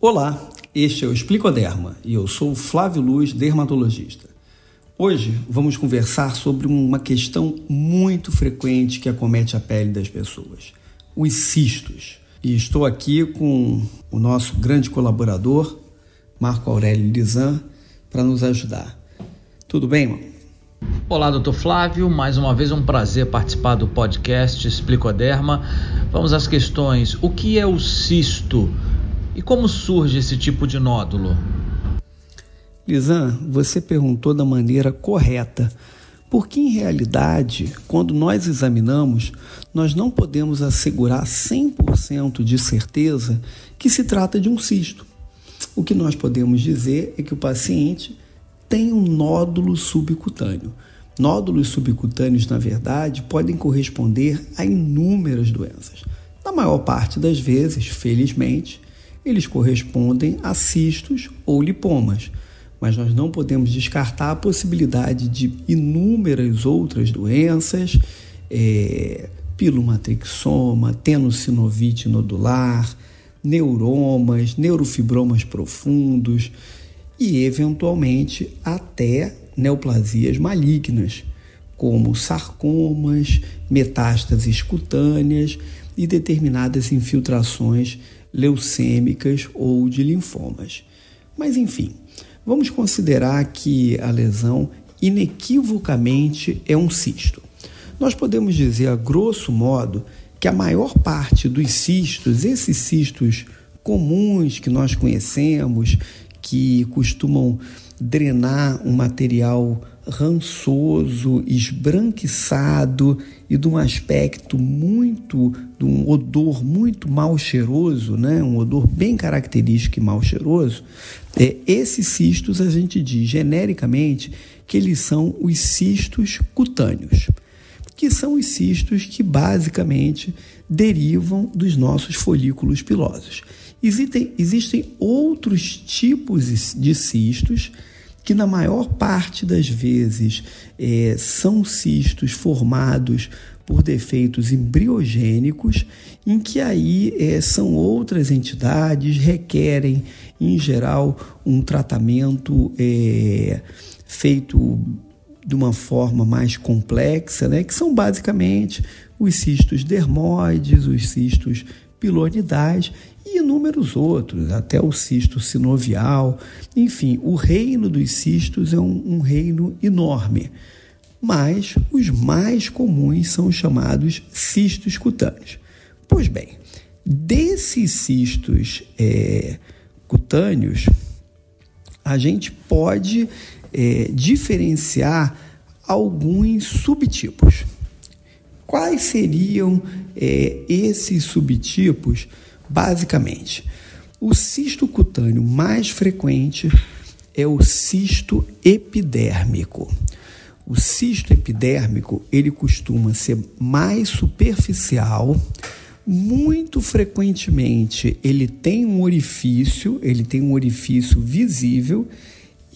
Olá, este é o Explicoderma e eu sou o Flávio Luz, dermatologista. Hoje vamos conversar sobre uma questão muito frequente que acomete a pele das pessoas: os cistos. E estou aqui com o nosso grande colaborador, Marco Aurélio Lisan, para nos ajudar. Tudo bem, irmão? Olá, doutor Flávio. Mais uma vez um prazer participar do podcast Explicoderma. Vamos às questões. O que é o cisto? E como surge esse tipo de nódulo? Lisan, você perguntou da maneira correta, porque em realidade, quando nós examinamos, nós não podemos assegurar 100% de certeza que se trata de um cisto. O que nós podemos dizer é que o paciente tem um nódulo subcutâneo. Nódulos subcutâneos, na verdade, podem corresponder a inúmeras doenças. Na maior parte das vezes, felizmente, eles correspondem a cistos ou lipomas, mas nós não podemos descartar a possibilidade de inúmeras outras doenças, é, pilomatrixoma, tenossinovite nodular, neuromas, neurofibromas profundos e, eventualmente, até neoplasias malignas, como sarcomas, metástases cutâneas e determinadas infiltrações leucêmicas ou de linfomas. Mas enfim, vamos considerar que a lesão inequivocamente é um cisto. Nós podemos dizer, a grosso modo, que a maior parte dos cistos, esses cistos comuns que nós conhecemos, que costumam drenar um material rançoso, esbranquiçado e de um aspecto muito, de um odor muito mal cheiroso, né? um odor bem característico e mal cheiroso, é, esses cistos a gente diz genericamente que eles são os cistos cutâneos, que são os cistos que basicamente derivam dos nossos folículos pilosos. Existem, existem outros tipos de cistos que na maior parte das vezes é, são cistos formados por defeitos embriogênicos, em que aí é, são outras entidades, requerem, em geral, um tratamento é, feito de uma forma mais complexa, né, que são basicamente os cistos dermoides, os cistos pilonidais e inúmeros outros, até o cisto sinovial. Enfim, o reino dos cistos é um, um reino enorme, mas os mais comuns são os chamados cistos cutâneos. Pois bem, desses cistos é, cutâneos, a gente pode é, diferenciar alguns subtipos. Quais seriam é, esses subtipos? Basicamente, o cisto cutâneo mais frequente é o cisto epidérmico. O cisto epidérmico, ele costuma ser mais superficial, muito frequentemente ele tem um orifício, ele tem um orifício visível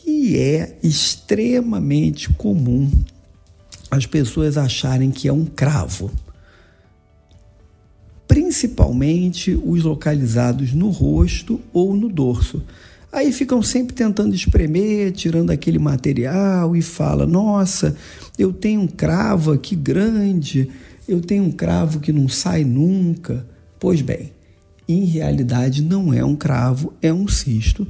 e é extremamente comum as pessoas acharem que é um cravo principalmente os localizados no rosto ou no dorso. Aí ficam sempre tentando espremer, tirando aquele material e fala: "Nossa, eu tenho um cravo aqui grande, eu tenho um cravo que não sai nunca". Pois bem, em realidade não é um cravo, é um cisto.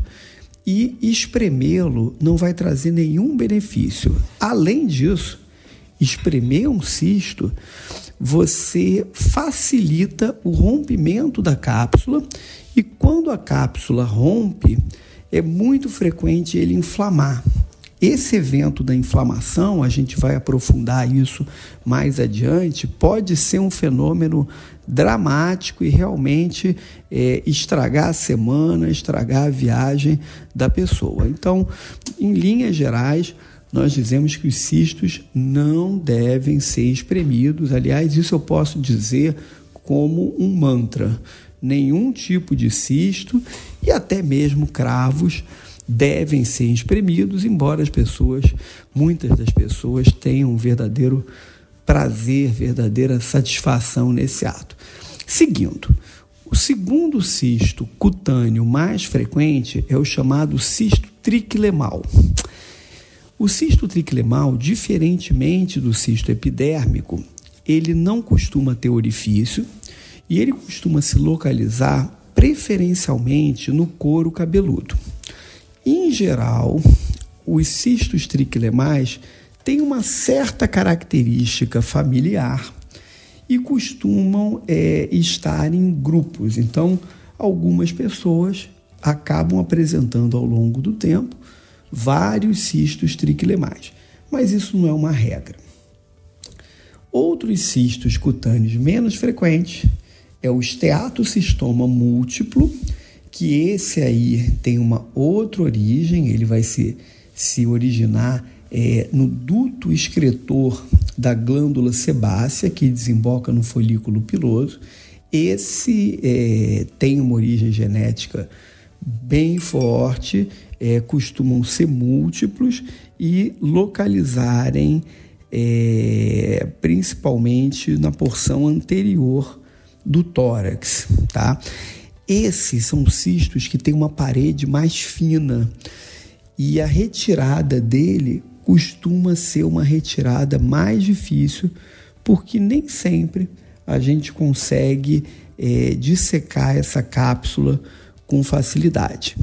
E espremê-lo não vai trazer nenhum benefício. Além disso, espremer um cisto você facilita o rompimento da cápsula e quando a cápsula rompe, é muito frequente ele inflamar. Esse evento da inflamação, a gente vai aprofundar isso mais adiante, pode ser um fenômeno dramático e realmente é, estragar a semana, estragar a viagem da pessoa. Então, em linhas gerais, nós dizemos que os cistos não devem ser espremidos. Aliás, isso eu posso dizer como um mantra. Nenhum tipo de cisto e até mesmo cravos devem ser espremidos, embora as pessoas, muitas das pessoas, tenham um verdadeiro prazer, verdadeira satisfação nesse ato. Seguindo, O segundo cisto cutâneo mais frequente é o chamado cisto triquilemal. O cisto triquilemal, diferentemente do cisto epidérmico, ele não costuma ter orifício e ele costuma se localizar preferencialmente no couro cabeludo. Em geral, os cistos triquilemais têm uma certa característica familiar e costumam é, estar em grupos. Então, algumas pessoas acabam apresentando ao longo do tempo vários cistos triquilemais, mas isso não é uma regra. Outros cistos cutâneos menos frequentes é o esteatocistoma múltiplo, que esse aí tem uma outra origem, ele vai se, se originar é, no duto excretor da glândula sebácea, que desemboca no folículo piloso. Esse é, tem uma origem genética bem forte, é, costumam ser múltiplos e localizarem é, principalmente na porção anterior do tórax, tá? Esses são cistos que têm uma parede mais fina e a retirada dele costuma ser uma retirada mais difícil, porque nem sempre a gente consegue é, dissecar essa cápsula com facilidade.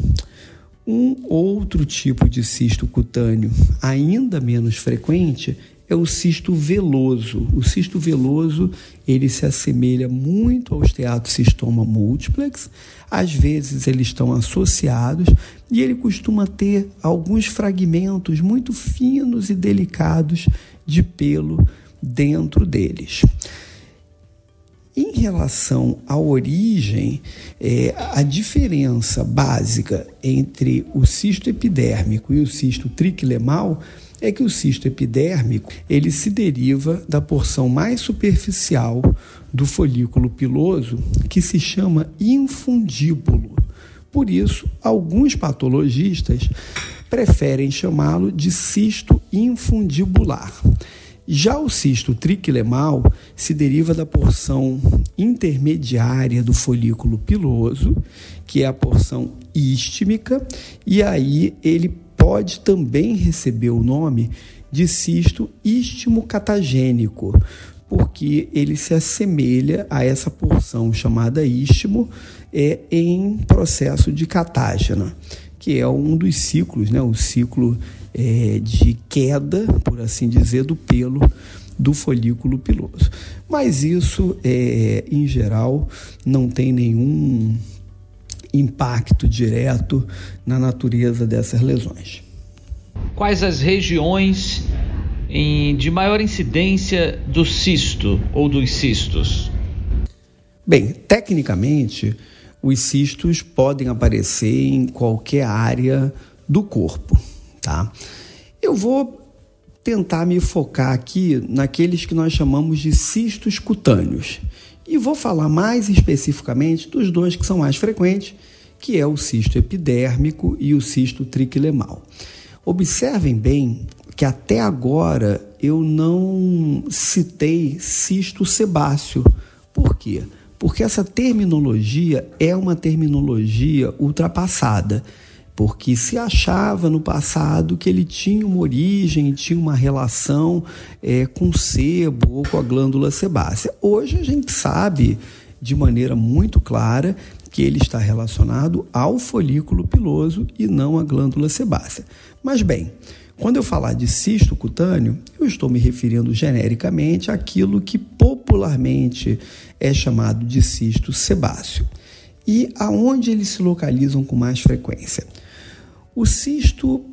Um outro tipo de cisto cutâneo, ainda menos frequente, é o cisto veloso. O cisto veloso ele se assemelha muito ao esteatocistoma multiplex. Às vezes eles estão associados e ele costuma ter alguns fragmentos muito finos e delicados de pelo dentro deles. Em relação à origem, é, a diferença básica entre o cisto epidérmico e o cisto triquilemal é que o cisto epidérmico ele se deriva da porção mais superficial do folículo piloso, que se chama infundíbulo. Por isso, alguns patologistas preferem chamá-lo de cisto infundibular. Já o cisto triquilemal se deriva da porção intermediária do folículo piloso, que é a porção istmica, e aí ele pode também receber o nome de cisto istmo-catagênico, porque ele se assemelha a essa porção chamada istmo é, em processo de catágena, que é um dos ciclos, né, o ciclo é, de queda, por assim dizer, do pelo do folículo piloso. Mas isso, é, em geral, não tem nenhum impacto direto na natureza dessas lesões. Quais as regiões em, de maior incidência do cisto ou dos cistos? Bem, tecnicamente, os cistos podem aparecer em qualquer área do corpo, tá? Eu vou tentar me focar aqui naqueles que nós chamamos de cistos cutâneos. E vou falar mais especificamente dos dois que são mais frequentes, que é o cisto epidérmico e o cisto triquilemal. Observem bem que até agora eu não citei cisto sebáceo. Por quê? Porque essa terminologia é uma terminologia ultrapassada porque se achava no passado que ele tinha uma origem, tinha uma relação é, com o sebo ou com a glândula sebácea. Hoje a gente sabe de maneira muito clara que ele está relacionado ao folículo piloso e não à glândula sebácea. Mas bem, quando eu falar de cisto cutâneo, eu estou me referindo genericamente àquilo que popularmente é chamado de cisto sebáceo. E aonde eles se localizam com mais frequência? O cisto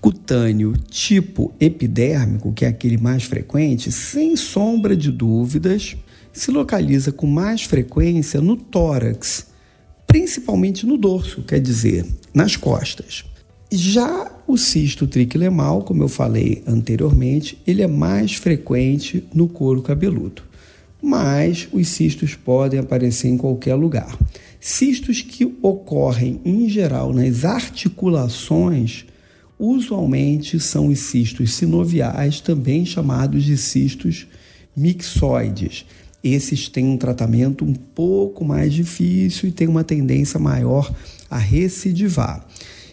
cutâneo tipo epidérmico, que é aquele mais frequente, sem sombra de dúvidas, se localiza com mais frequência no tórax, principalmente no dorso, quer dizer, nas costas. Já o cisto triquilemal, como eu falei anteriormente, ele é mais frequente no couro cabeludo. Mas os cistos podem aparecer em qualquer lugar. Cistos que ocorrem em geral nas articulações, usualmente são os cistos sinoviais, também chamados de cistos mixoides. esses têm um tratamento um pouco mais difícil e têm uma tendência maior a recidivar.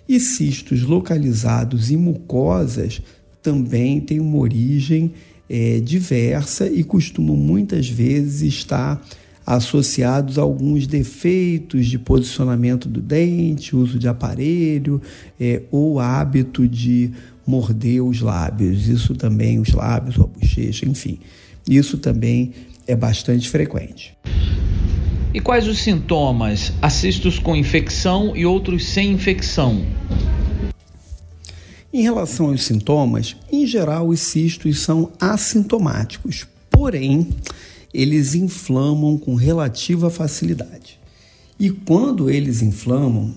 E cistos localizados em mucosas também têm uma origem é, diversa e costumam muitas vezes estar associados a alguns defeitos de posicionamento do dente, uso de aparelho é, ou hábito de morder os lábios. Isso também, os lábios ou a bochecha, enfim. Isso também é bastante frequente. E quais os sintomas? Assistos com infecção e outros sem infecção. Em relação aos sintomas, em geral os cistos são assintomáticos, porém eles inflamam com relativa facilidade. E quando eles inflamam,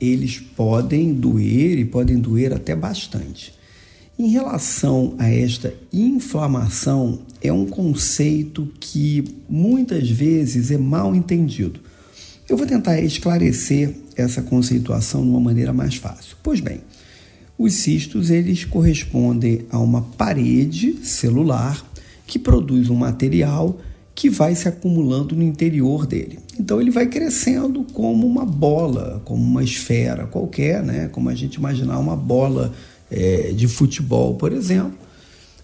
eles podem doer e podem doer até bastante. Em relação a esta inflamação, é um conceito que muitas vezes é mal entendido. Eu vou tentar esclarecer essa conceituação de uma maneira mais fácil. Pois bem, os cistos eles correspondem a uma parede celular que produz um material que vai se acumulando no interior dele. Então ele vai crescendo como uma bola, como uma esfera qualquer, né? Como a gente imaginar uma bola é, de futebol, por exemplo,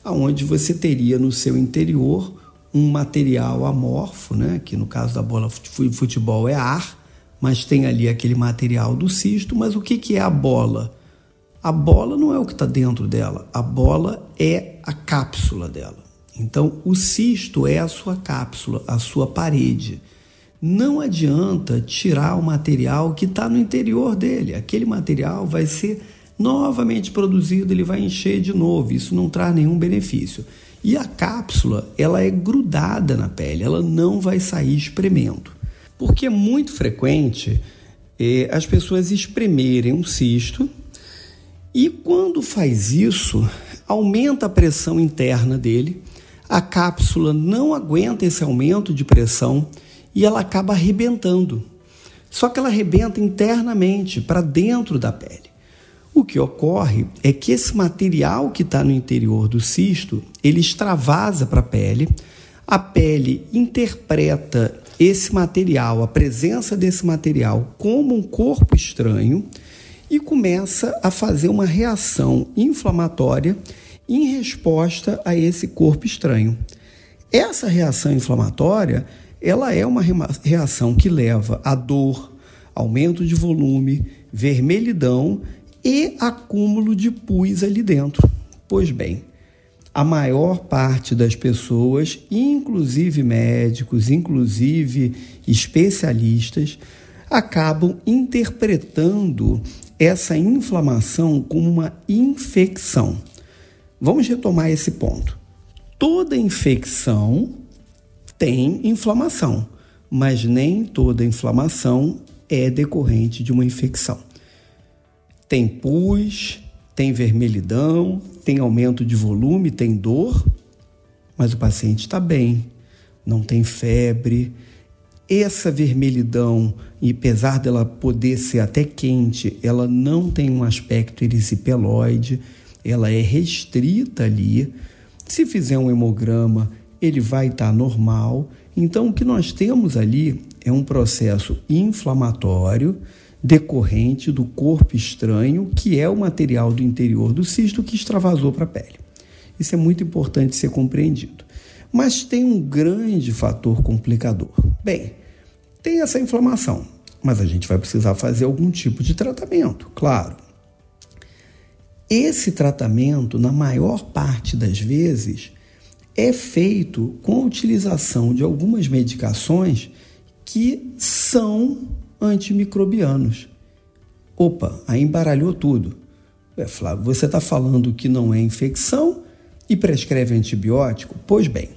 aonde você teria no seu interior um material amorfo, né? que no caso da bola de futebol é ar, mas tem ali aquele material do cisto. Mas o que, que é a bola? A bola não é o que está dentro dela, a bola é a cápsula dela. Então, o cisto é a sua cápsula, a sua parede. Não adianta tirar o material que está no interior dele. Aquele material vai ser novamente produzido, ele vai encher de novo. Isso não traz nenhum benefício. E a cápsula, ela é grudada na pele, ela não vai sair espremendo. Porque é muito frequente é, as pessoas espremerem um cisto e quando faz isso, aumenta a pressão interna dele, a cápsula não aguenta esse aumento de pressão e ela acaba arrebentando. Só que ela arrebenta internamente, para dentro da pele. O que ocorre é que esse material que está no interior do cisto, ele extravasa para a pele, a pele interpreta esse material, a presença desse material, como um corpo estranho e começa a fazer uma reação inflamatória em resposta a esse corpo estranho. Essa reação inflamatória, ela é uma reação que leva a dor, aumento de volume, vermelhidão e acúmulo de pus ali dentro. Pois bem, a maior parte das pessoas, inclusive médicos, inclusive especialistas, acabam interpretando essa inflamação como uma infecção. Vamos retomar esse ponto. Toda infecção tem inflamação, mas nem toda inflamação é decorrente de uma infecção. Tem pus, tem vermelhidão, tem aumento de volume, tem dor, mas o paciente está bem, não tem febre. Essa vermelhidão, e apesar dela poder ser até quente, ela não tem um aspecto erisipeloide, ela é restrita ali. Se fizer um hemograma, ele vai estar tá normal. Então, o que nós temos ali é um processo inflamatório decorrente do corpo estranho, que é o material do interior do cisto que extravasou para a pele. Isso é muito importante ser compreendido. Mas tem um grande fator complicador. Bem, tem essa inflamação, mas a gente vai precisar fazer algum tipo de tratamento, claro. Esse tratamento, na maior parte das vezes, é feito com a utilização de algumas medicações que são antimicrobianos. Opa, aí embaralhou tudo. É, Flávio, você está falando que não é infecção e prescreve antibiótico? Pois bem,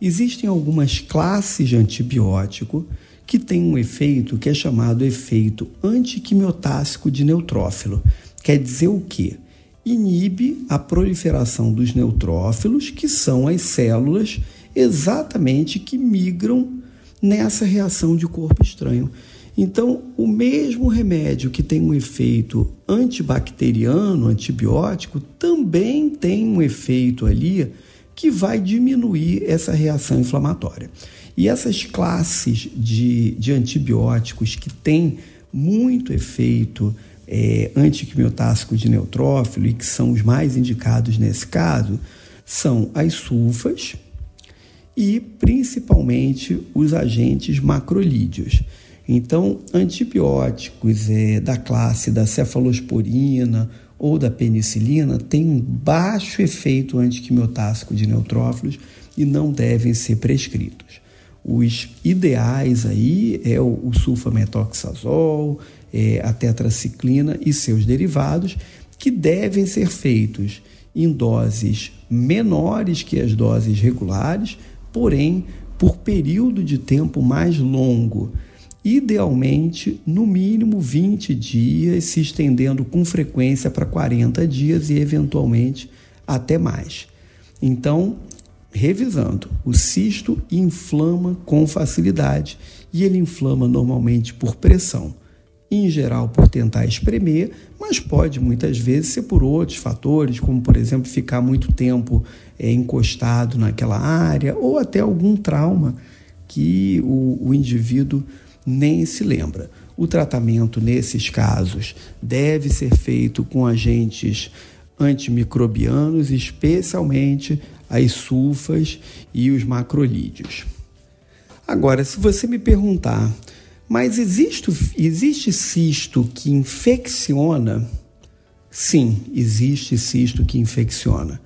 existem algumas classes de antibiótico que têm um efeito que é chamado efeito antiquimiotáxico de neutrófilo. Quer dizer o quê? Inibe a proliferação dos neutrófilos, que são as células exatamente que migram nessa reação de corpo estranho. Então, o mesmo remédio que tem um efeito antibacteriano, antibiótico, também tem um efeito ali que vai diminuir essa reação inflamatória. E essas classes de, de antibióticos que têm muito efeito é, antiquimiotáxico de neutrófilo e que são os mais indicados nesse caso, são as sulfas e principalmente os agentes macrolídeos. Então, antibióticos é, da classe da cefalosporina ou da penicilina têm um baixo efeito antiquimiotáxico de neutrófilos e não devem ser prescritos. Os ideais aí é o, o sulfametoxazol, é, a tetraciclina e seus derivados, que devem ser feitos em doses menores que as doses regulares, porém por período de tempo mais longo, idealmente no mínimo 20 dias, se estendendo com frequência para 40 dias e eventualmente até mais. Então, revisando, o cisto inflama com facilidade e ele inflama normalmente por pressão em geral por tentar espremer, mas pode muitas vezes ser por outros fatores, como por exemplo ficar muito tempo é, encostado naquela área ou até algum trauma que o, o indivíduo nem se lembra. O tratamento nesses casos deve ser feito com agentes antimicrobianos, especialmente as sulfas e os macrolídeos. Agora, se você me perguntar mas existe, existe cisto que infecciona? Sim, existe cisto que infecciona.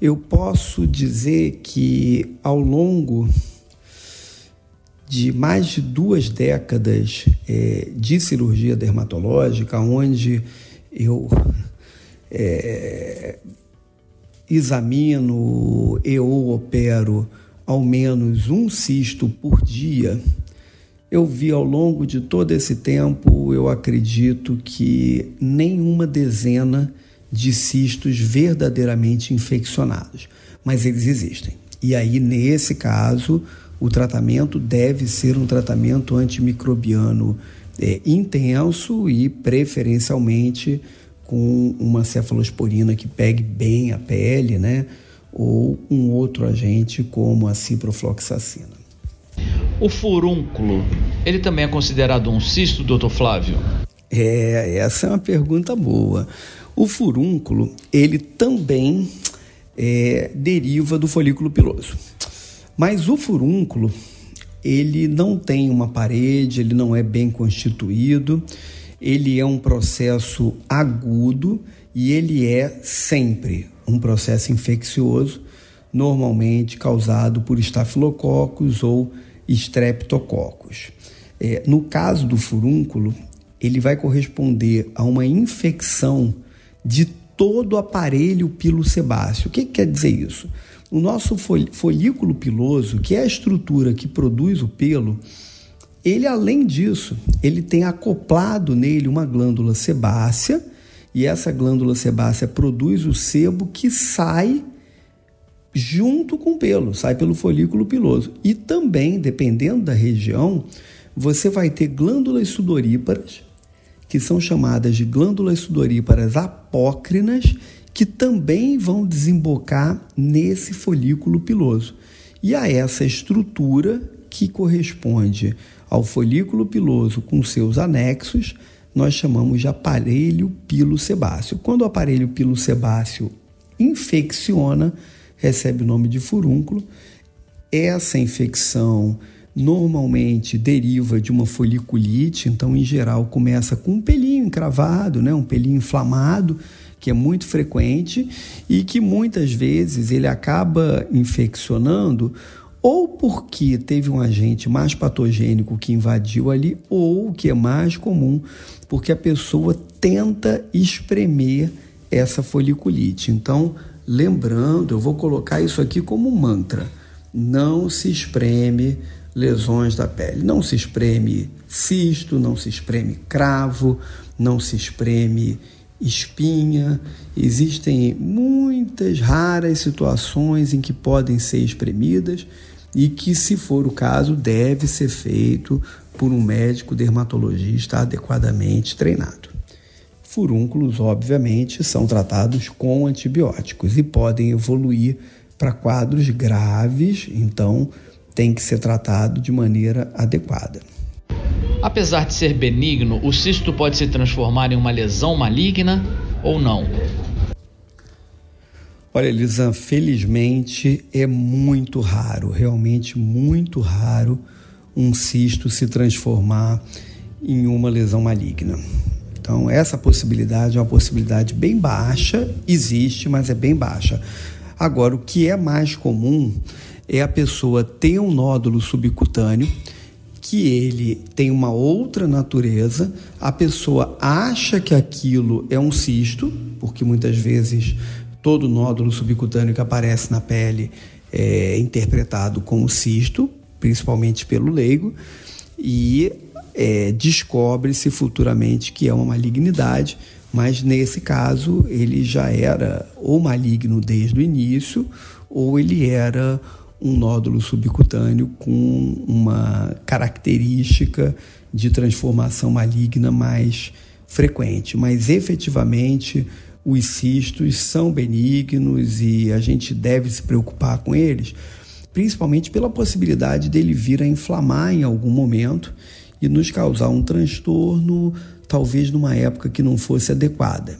Eu posso dizer que ao longo de mais de duas décadas é, de cirurgia dermatológica, onde eu é, examino e opero ao menos um cisto por dia, eu vi ao longo de todo esse tempo, eu acredito que nenhuma dezena de cistos verdadeiramente infeccionados, mas eles existem. E aí, nesse caso, o tratamento deve ser um tratamento antimicrobiano é, intenso e preferencialmente com uma cefalosporina que pegue bem a pele, né? Ou um outro agente como a ciprofloxacina. O furúnculo, ele também é considerado um cisto, doutor Flávio? É, essa é uma pergunta boa. O furúnculo, ele também é, deriva do folículo piloso. Mas o furúnculo, ele não tem uma parede, ele não é bem constituído, ele é um processo agudo e ele é sempre um processo infeccioso, normalmente causado por estafilococos ou estreptococcus. É, no caso do furúnculo, ele vai corresponder a uma infecção de todo o aparelho pilosebáceo. O que, que quer dizer isso? O nosso folículo piloso, que é a estrutura que produz o pelo, ele além disso, ele tem acoplado nele uma glândula sebácea, e essa glândula sebácea produz o sebo que sai junto com o pelo, sai pelo folículo piloso. E também, dependendo da região, você vai ter glândulas sudoríparas, que são chamadas de glândulas sudoríparas apócrinas, que também vão desembocar nesse folículo piloso. E a essa estrutura que corresponde ao folículo piloso com seus anexos, nós chamamos de aparelho pilosebáceo. Quando o aparelho pilosebáceo infecciona, recebe o nome de furúnculo. Essa infecção normalmente deriva de uma foliculite, então em geral começa com um pelinho encravado, né, um pelinho inflamado, que é muito frequente e que muitas vezes ele acaba infeccionando ou porque teve um agente mais patogênico que invadiu ali, ou o que é mais comum, porque a pessoa tenta espremer essa foliculite. Então, Lembrando, eu vou colocar isso aqui como mantra: não se espreme lesões da pele, não se espreme cisto, não se espreme cravo, não se espreme espinha. Existem muitas raras situações em que podem ser espremidas e que, se for o caso, deve ser feito por um médico dermatologista adequadamente treinado. Furúnculos, obviamente, são tratados com antibióticos e podem evoluir para quadros graves, então tem que ser tratado de maneira adequada. Apesar de ser benigno, o cisto pode se transformar em uma lesão maligna ou não? Olha, Elisan, felizmente é muito raro, realmente muito raro, um cisto se transformar em uma lesão maligna. Então, essa possibilidade é uma possibilidade bem baixa, existe, mas é bem baixa. Agora, o que é mais comum é a pessoa ter um nódulo subcutâneo que ele tem uma outra natureza, a pessoa acha que aquilo é um cisto, porque muitas vezes todo nódulo subcutâneo que aparece na pele é interpretado como cisto, principalmente pelo leigo, e é, descobre-se futuramente que é uma malignidade, mas nesse caso ele já era ou maligno desde o início, ou ele era um nódulo subcutâneo com uma característica de transformação maligna mais frequente. Mas efetivamente os cistos são benignos e a gente deve se preocupar com eles, principalmente pela possibilidade dele vir a inflamar em algum momento e nos causar um transtorno, talvez numa época que não fosse adequada.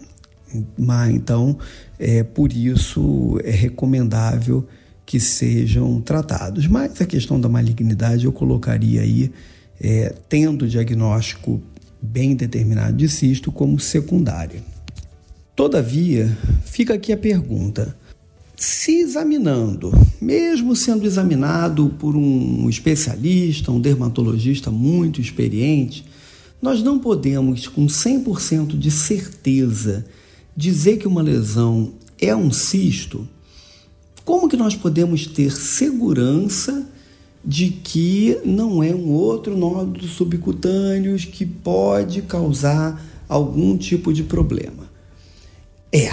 Mas então, é por isso é recomendável que sejam tratados. Mas a questão da malignidade eu colocaria aí, é, tendo o diagnóstico bem determinado de cisto, como secundária. Todavia, fica aqui a pergunta: se examinando, mesmo sendo examinado por um especialista, um dermatologista muito experiente, nós não podemos, com 100% de certeza, dizer que uma lesão é um cisto como que nós podemos ter segurança de que não é um outro nódulo subcutâneo que pode causar algum tipo de problema? É,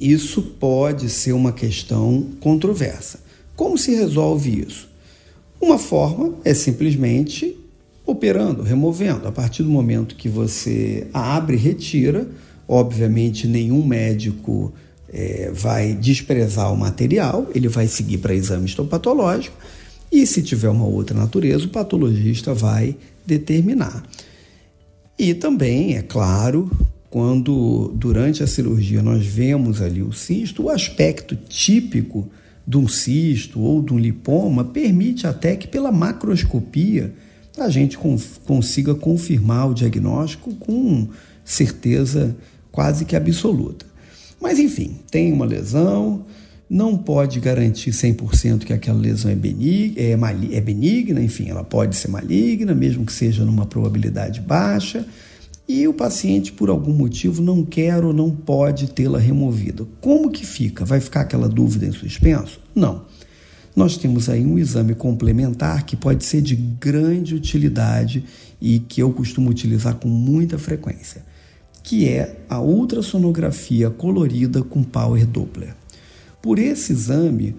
isso pode ser uma questão controversa. Como se resolve isso? Uma forma é simplesmente operando, removendo. A partir do momento que você abre e retira, obviamente nenhum médico é, vai desprezar o material, ele vai seguir para exame histopatológico e, se tiver uma outra natureza, o patologista vai determinar. E também, é claro, quando durante a cirurgia nós vemos ali o cisto, o aspecto típico de um cisto ou de um lipoma permite até que pela macroscopia a gente consiga confirmar o diagnóstico com certeza quase que absoluta. Mas enfim, tem uma lesão, não pode garantir 100% que aquela lesão é benigna, é, é benigna, enfim, ela pode ser maligna, mesmo que seja numa probabilidade baixa, e o paciente, por algum motivo, não quer ou não pode tê-la removida. Como que fica? Vai ficar aquela dúvida em suspenso? Não. Nós temos aí um exame complementar que pode ser de grande utilidade e que eu costumo utilizar com muita frequência que é a ultrassonografia colorida com Power Doppler. Por esse exame,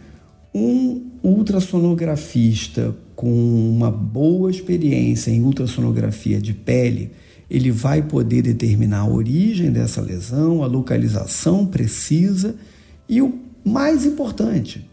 um ultrassonografista com uma boa experiência em ultrassonografia de pele, ele vai poder determinar a origem dessa lesão, a localização precisa e o mais importante,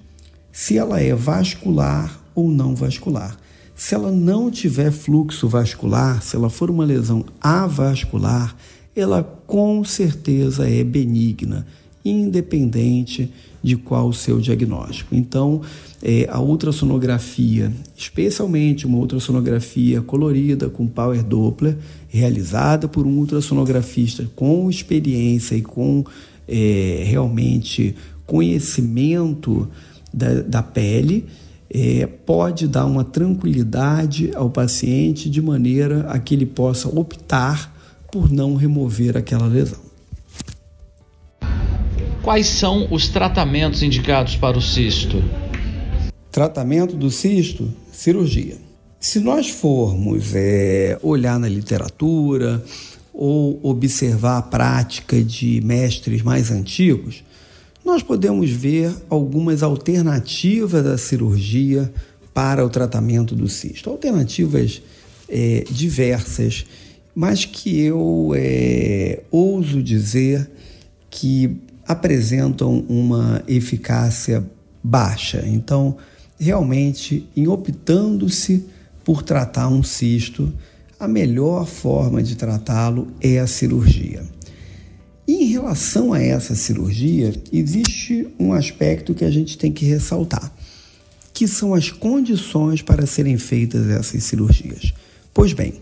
se ela é vascular ou não vascular. Se ela não tiver fluxo vascular, se ela for uma lesão avascular, ela com certeza é benigna, independente de qual o seu diagnóstico. Então, é, a ultrassonografia, especialmente uma ultrassonografia colorida com Power Doppler, realizada por um ultrassonografista com experiência e com é, realmente conhecimento da, da pele, é, pode dar uma tranquilidade ao paciente de maneira a que ele possa optar por não remover aquela lesão. Quais são os tratamentos indicados para o cisto? Tratamento do cisto, cirurgia. Se nós formos é, olhar na literatura ou observar a prática de mestres mais antigos, nós podemos ver algumas alternativas da cirurgia para o tratamento do cisto. Alternativas é, diversas mas que eu é, ouso dizer que apresentam uma eficácia baixa. Então, realmente em optando-se por tratar um cisto, a melhor forma de tratá-lo é a cirurgia. E em relação a essa cirurgia, existe um aspecto que a gente tem que ressaltar, que são as condições para serem feitas essas cirurgias. Pois bem,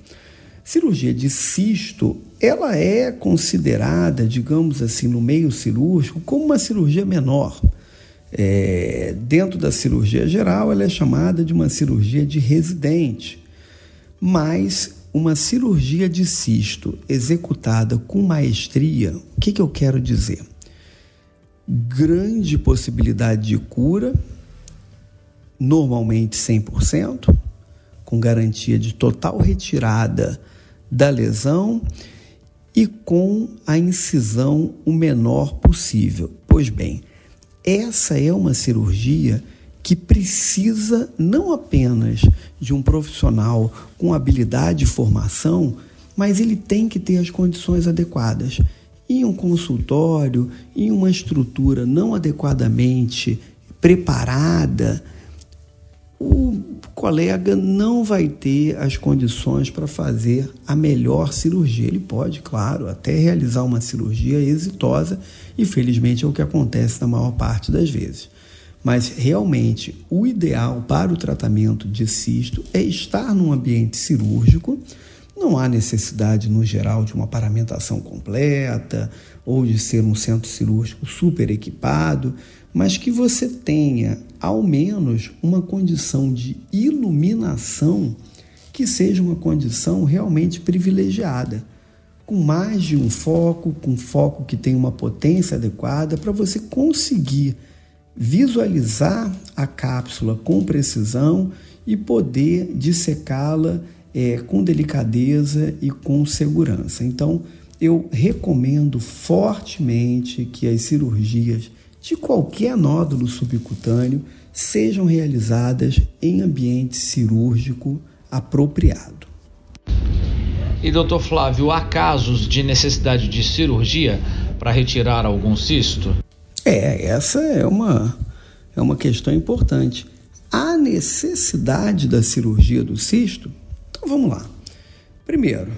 cirurgia de cisto, ela é considerada, digamos assim, no meio cirúrgico, como uma cirurgia menor. É, dentro da cirurgia geral, ela é chamada de uma cirurgia de residente, mas uma cirurgia de cisto executada com maestria, o que, que eu quero dizer? Grande possibilidade de cura, normalmente 100%, com garantia de total retirada da lesão e com a incisão o menor possível. Pois bem, essa é uma cirurgia que precisa não apenas de um profissional com habilidade e formação, mas ele tem que ter as condições adequadas. Em um consultório, em uma estrutura não adequadamente preparada, o colega não vai ter as condições para fazer a melhor cirurgia. Ele pode, claro, até realizar uma cirurgia exitosa e felizmente é o que acontece na maior parte das vezes. Mas realmente o ideal para o tratamento de cisto é estar num ambiente cirúrgico. Não há necessidade, no geral, de uma paramentação completa ou de ser um centro cirúrgico super equipado, mas que você tenha ao menos uma condição de iluminação que seja uma condição realmente privilegiada, com mais de um foco, com foco que tenha uma potência adequada para você conseguir visualizar a cápsula com precisão e poder dissecá-la é, com delicadeza e com segurança. Então, eu recomendo fortemente que as cirurgias de qualquer nódulo subcutâneo sejam realizadas em ambiente cirúrgico apropriado. E doutor Flávio, há casos de necessidade de cirurgia para retirar algum cisto? É, essa é uma, é uma questão importante. A necessidade da cirurgia do cisto? Então vamos lá. Primeiro,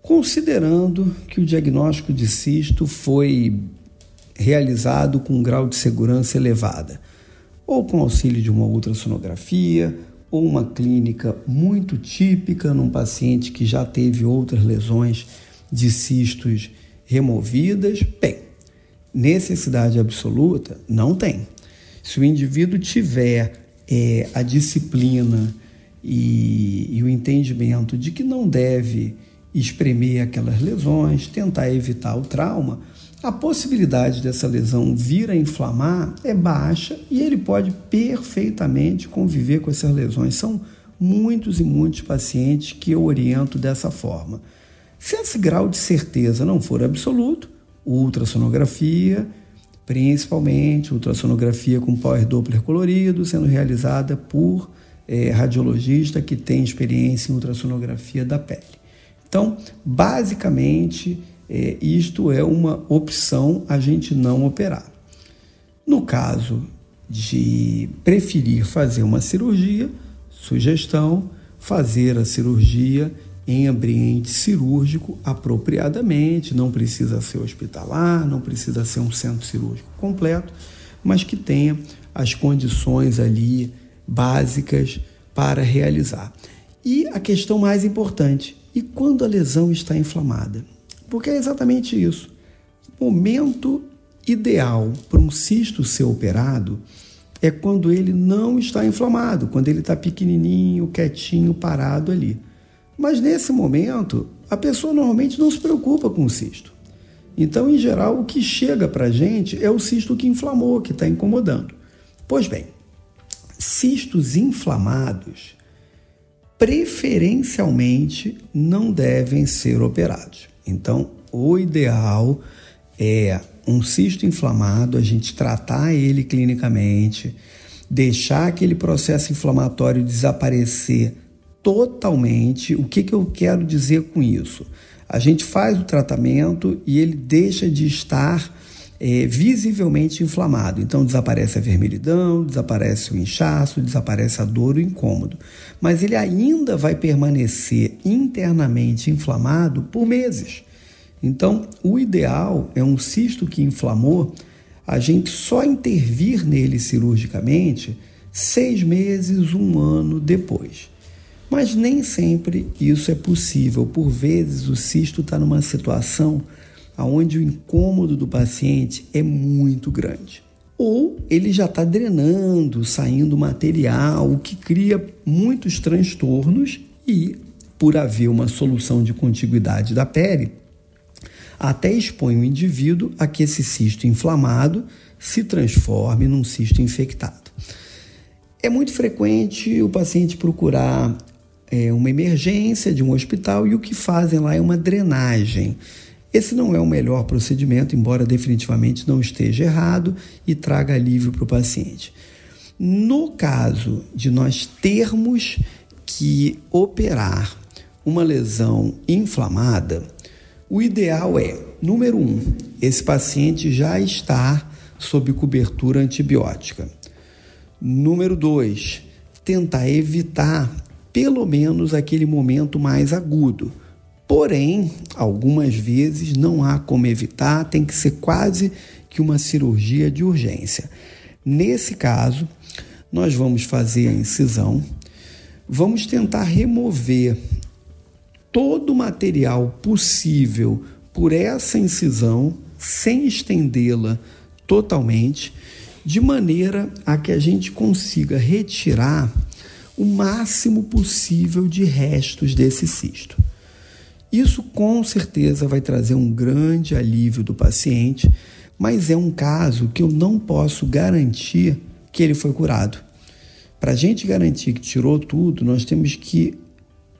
considerando que o diagnóstico de cisto foi realizado com um grau de segurança elevada, ou com auxílio de uma ultrassonografia, ou uma clínica muito típica num paciente que já teve outras lesões de cistos removidas, bem, necessidade absoluta? Não tem. Se o indivíduo tiver é, a disciplina e, e o entendimento de que não deve espremer aquelas lesões, tentar evitar o trauma, a possibilidade dessa lesão vir a inflamar é baixa e ele pode perfeitamente conviver com essas lesões. São muitos e muitos pacientes que eu oriento dessa forma. Se esse grau de certeza não for absoluto, ultrassonografia, principalmente ultrassonografia com Power Doppler colorido, sendo realizada por é, radiologista que tem experiência em ultrassonografia da pele. Então, basicamente, é, isto é uma opção a gente não operar. No caso de preferir fazer uma cirurgia, sugestão, fazer a cirurgia em ambiente cirúrgico apropriadamente, não precisa ser hospitalar, não precisa ser um centro cirúrgico completo, mas que tenha as condições ali básicas para realizar. E a questão mais importante, e quando a lesão está inflamada? Porque é exatamente isso. O momento ideal para um cisto ser operado é quando ele não está inflamado, quando ele está pequenininho, quietinho, parado ali. Mas nesse momento, a pessoa normalmente não se preocupa com o cisto. Então, em geral, o que chega para a gente é o cisto que inflamou, que está incomodando. Pois bem, cistos inflamados preferencialmente não devem ser operados. Então, o ideal é um cisto inflamado, a gente tratar ele clinicamente, deixar aquele processo inflamatório desaparecer totalmente. O que, que eu quero dizer com isso? A gente faz o tratamento e ele deixa de estar é, visivelmente inflamado. Então desaparece a vermelhidão, desaparece o inchaço, desaparece a dor, o incômodo. Mas ele ainda vai permanecer internamente inflamado por meses. Então, o ideal é um cisto que inflamou, a gente só intervir nele cirurgicamente seis meses, um ano depois. Mas nem sempre isso é possível. Por vezes, o cisto está numa situação onde o incômodo do paciente é muito grande. Ou ele já está drenando, saindo material, o que cria muitos transtornos e, por haver uma solução de contiguidade da pele, até expõe o indivíduo a que esse cisto inflamado se transforme num cisto infectado. É muito frequente o paciente procurar é, uma emergência de um hospital e o que fazem lá é uma drenagem. Esse não é o melhor procedimento, embora definitivamente não esteja errado e traga alívio para o paciente. No caso de nós termos que operar uma lesão inflamada, o ideal é, número um, esse paciente já está sob cobertura antibiótica. Número dois, tentar evitar pelo menos aquele momento mais agudo. Porém, algumas vezes não há como evitar, tem que ser quase que uma cirurgia de urgência. Nesse caso, nós vamos fazer a incisão, vamos tentar remover todo o material possível por essa incisão, sem estendê-la totalmente, de maneira a que a gente consiga retirar o máximo possível de restos desse cisto. Isso com certeza vai trazer um grande alívio do paciente, mas é um caso que eu não posso garantir que ele foi curado. Para a gente garantir que tirou tudo, nós temos que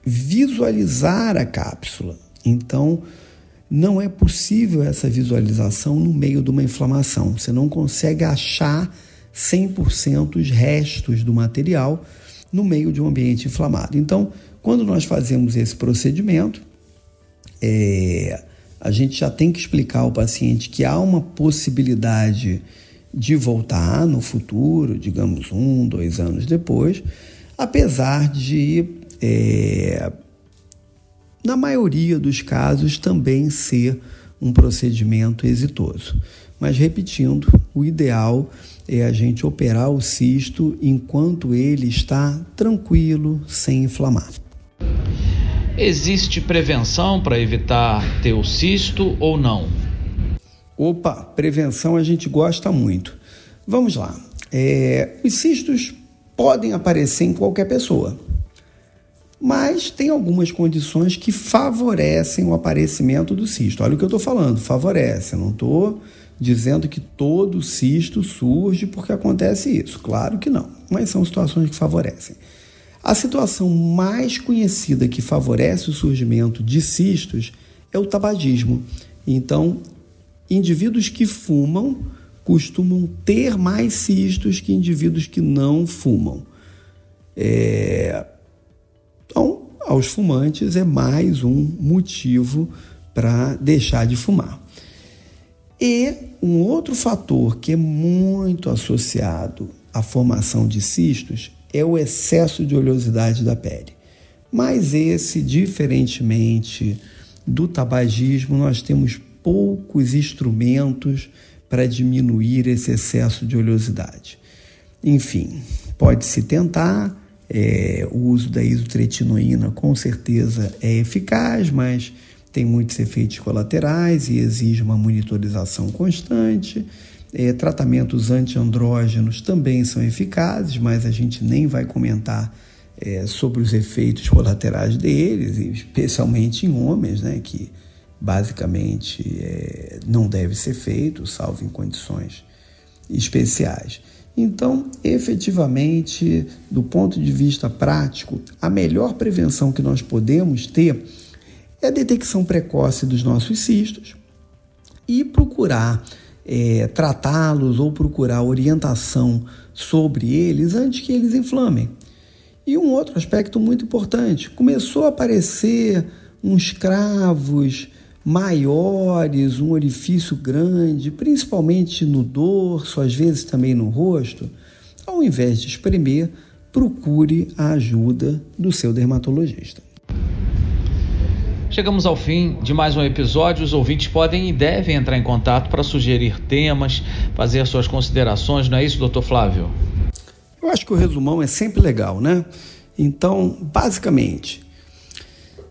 visualizar a cápsula. Então, não é possível essa visualização no meio de uma inflamação. Você não consegue achar 100% os restos do material no meio de um ambiente inflamado. Então, quando nós fazemos esse procedimento, é, a gente já tem que explicar ao paciente que há uma possibilidade de voltar no futuro, digamos um, dois anos depois, apesar de, é, na maioria dos casos, também ser um procedimento exitoso. Mas repetindo, o ideal é a gente operar o cisto enquanto ele está tranquilo, sem inflamar. Existe prevenção para evitar ter o cisto ou não? Opa, prevenção a gente gosta muito. Vamos lá. É, os cistos podem aparecer em qualquer pessoa, mas tem algumas condições que favorecem o aparecimento do cisto. Olha o que eu estou falando, favorece. Eu não estou dizendo que todo cisto surge porque acontece isso. Claro que não, mas são situações que favorecem. A situação mais conhecida que favorece o surgimento de cistos é o tabagismo. Então, indivíduos que fumam costumam ter mais cistos que indivíduos que não fumam. É... Então, aos fumantes é mais um motivo para deixar de fumar. E um outro fator que é muito associado à formação de cistos é o excesso de oleosidade da pele. Mas esse, diferentemente do tabagismo, nós temos poucos instrumentos para diminuir esse excesso de oleosidade. Enfim, pode-se tentar, é, o uso da isotretinoína com certeza é eficaz, mas tem muitos efeitos colaterais e exige uma monitorização constante. É, tratamentos antiandrógenos também são eficazes, mas a gente nem vai comentar é, sobre os efeitos colaterais deles, especialmente em homens, né, que basicamente é, não deve ser feito, salvo em condições especiais. Então, efetivamente, do ponto de vista prático, a melhor prevenção que nós podemos ter é a detecção precoce dos nossos cistos e procurar é, tratá-los ou procurar orientação sobre eles antes que eles inflamem. E um outro aspecto muito importante: começou a aparecer uns cravos maiores, um orifício grande, principalmente no dorso, às vezes também no rosto, ao invés de espremer, procure a ajuda do seu dermatologista. Chegamos ao fim de mais um episódio. Os ouvintes podem e devem entrar em contato para sugerir temas, fazer suas considerações, não é isso, doutor Flávio? Eu acho que o resumão é sempre legal, né? Então, basicamente,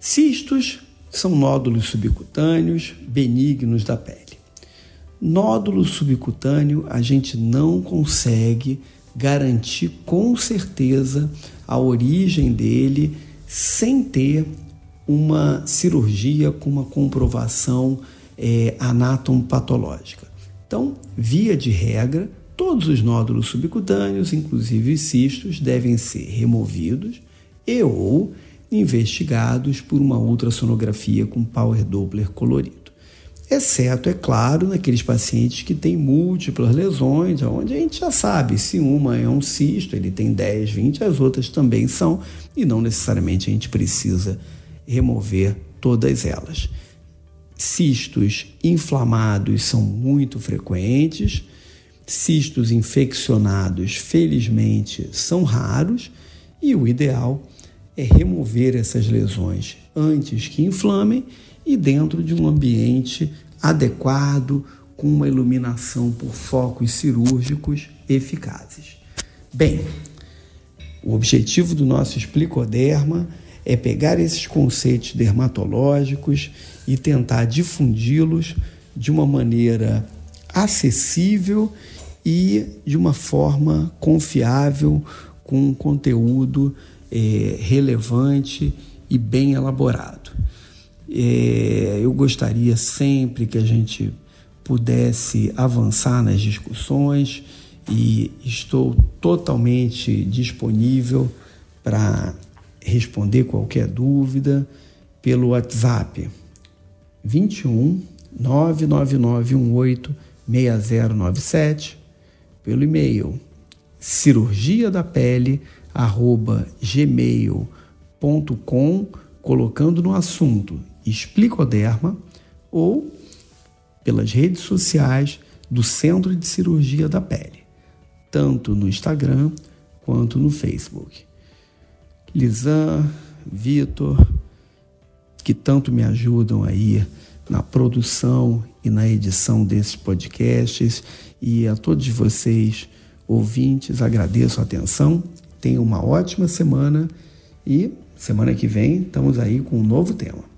cistos são nódulos subcutâneos benignos da pele. Nódulo subcutâneo a gente não consegue garantir com certeza a origem dele sem ter uma cirurgia com uma comprovação é, anatomopatológica. Então, via de regra, todos os nódulos subcutâneos, inclusive cistos, devem ser removidos e ou investigados por uma ultrassonografia com Power Doppler colorido. Exceto, é claro, naqueles pacientes que têm múltiplas lesões, onde a gente já sabe se uma é um cisto, ele tem 10, 20, as outras também são, e não necessariamente a gente precisa remover todas elas. Cistos inflamados são muito frequentes, cistos infeccionados, felizmente, são raros, e o ideal é remover essas lesões antes que inflamem e dentro de um ambiente adequado, com uma iluminação por focos cirúrgicos eficazes. Bem, o objetivo do nosso explicoderma é pegar esses conceitos dermatológicos e tentar difundi-los de uma maneira acessível e de uma forma confiável, com um conteúdo é, relevante e bem elaborado. É, eu gostaria sempre que a gente pudesse avançar nas discussões e estou totalmente disponível para responder qualquer dúvida pelo WhatsApp 21 99918 6097, pelo e-mail cirurgia da pele arroba gmail.com, colocando no assunto explicoderma ou pelas redes sociais do Centro de Cirurgia da Pele, tanto no Instagram quanto no Facebook. Lisan, Vitor, que tanto me ajudam aí na produção e na edição desses podcasts, e a todos vocês, ouvintes, agradeço a atenção Tenha uma ótima semana e semana que vem estamos aí com um novo tema.